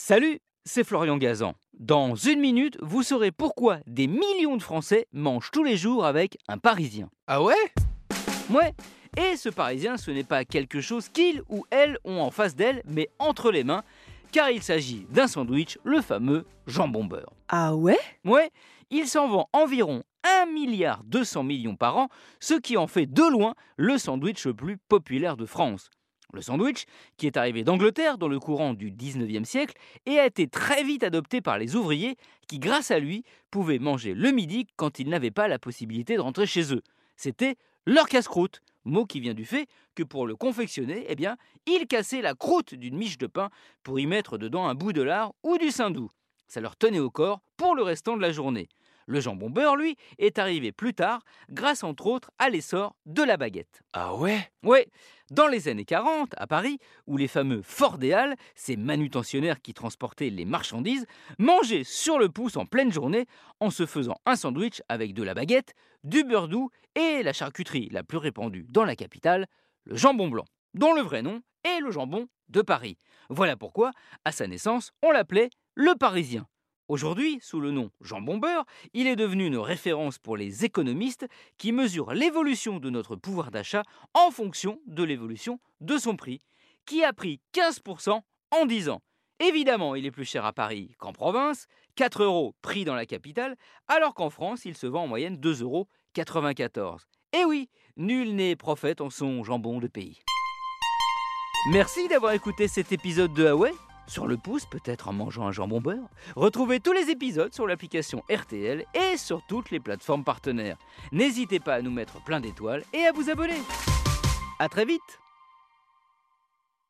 Salut, c'est Florian Gazan. Dans une minute, vous saurez pourquoi des millions de Français mangent tous les jours avec un Parisien. Ah ouais? Ouais, et ce Parisien, ce n'est pas quelque chose qu'ils ou elles ont en face d'elle, mais entre les mains, car il s'agit d'un sandwich, le fameux jambon beurre. Ah ouais? Ouais, il s'en vend environ 1 milliard 200 millions par an, ce qui en fait de loin le sandwich le plus populaire de France. Le sandwich, qui est arrivé d'Angleterre dans le courant du 19e siècle et a été très vite adopté par les ouvriers qui, grâce à lui, pouvaient manger le midi quand ils n'avaient pas la possibilité de rentrer chez eux. C'était leur casse-croûte, mot qui vient du fait que pour le confectionner, eh bien, ils cassaient la croûte d'une miche de pain pour y mettre dedans un bout de lard ou du saindoux. Ça leur tenait au corps pour le restant de la journée. Le jambon beurre, lui, est arrivé plus tard, grâce entre autres à l'essor de la baguette. Ah ouais? Ouais, dans les années 40, à Paris, où les fameux Fordéales, ces manutentionnaires qui transportaient les marchandises, mangeaient sur le pouce en pleine journée en se faisant un sandwich avec de la baguette, du beurre doux et la charcuterie la plus répandue dans la capitale, le jambon blanc, dont le vrai nom est le jambon de Paris. Voilà pourquoi, à sa naissance, on l'appelait le Parisien. Aujourd'hui, sous le nom jambon beurre, il est devenu une référence pour les économistes qui mesurent l'évolution de notre pouvoir d'achat en fonction de l'évolution de son prix, qui a pris 15% en 10 ans. Évidemment, il est plus cher à Paris qu'en province, 4 euros pris dans la capitale, alors qu'en France, il se vend en moyenne 2,94 euros. Et oui, nul n'est prophète en son jambon de pays. Merci d'avoir écouté cet épisode de Huawei sur le pouce, peut-être en mangeant un jambon beurre. Retrouvez tous les épisodes sur l'application RTL et sur toutes les plateformes partenaires. N'hésitez pas à nous mettre plein d'étoiles et à vous abonner. A très vite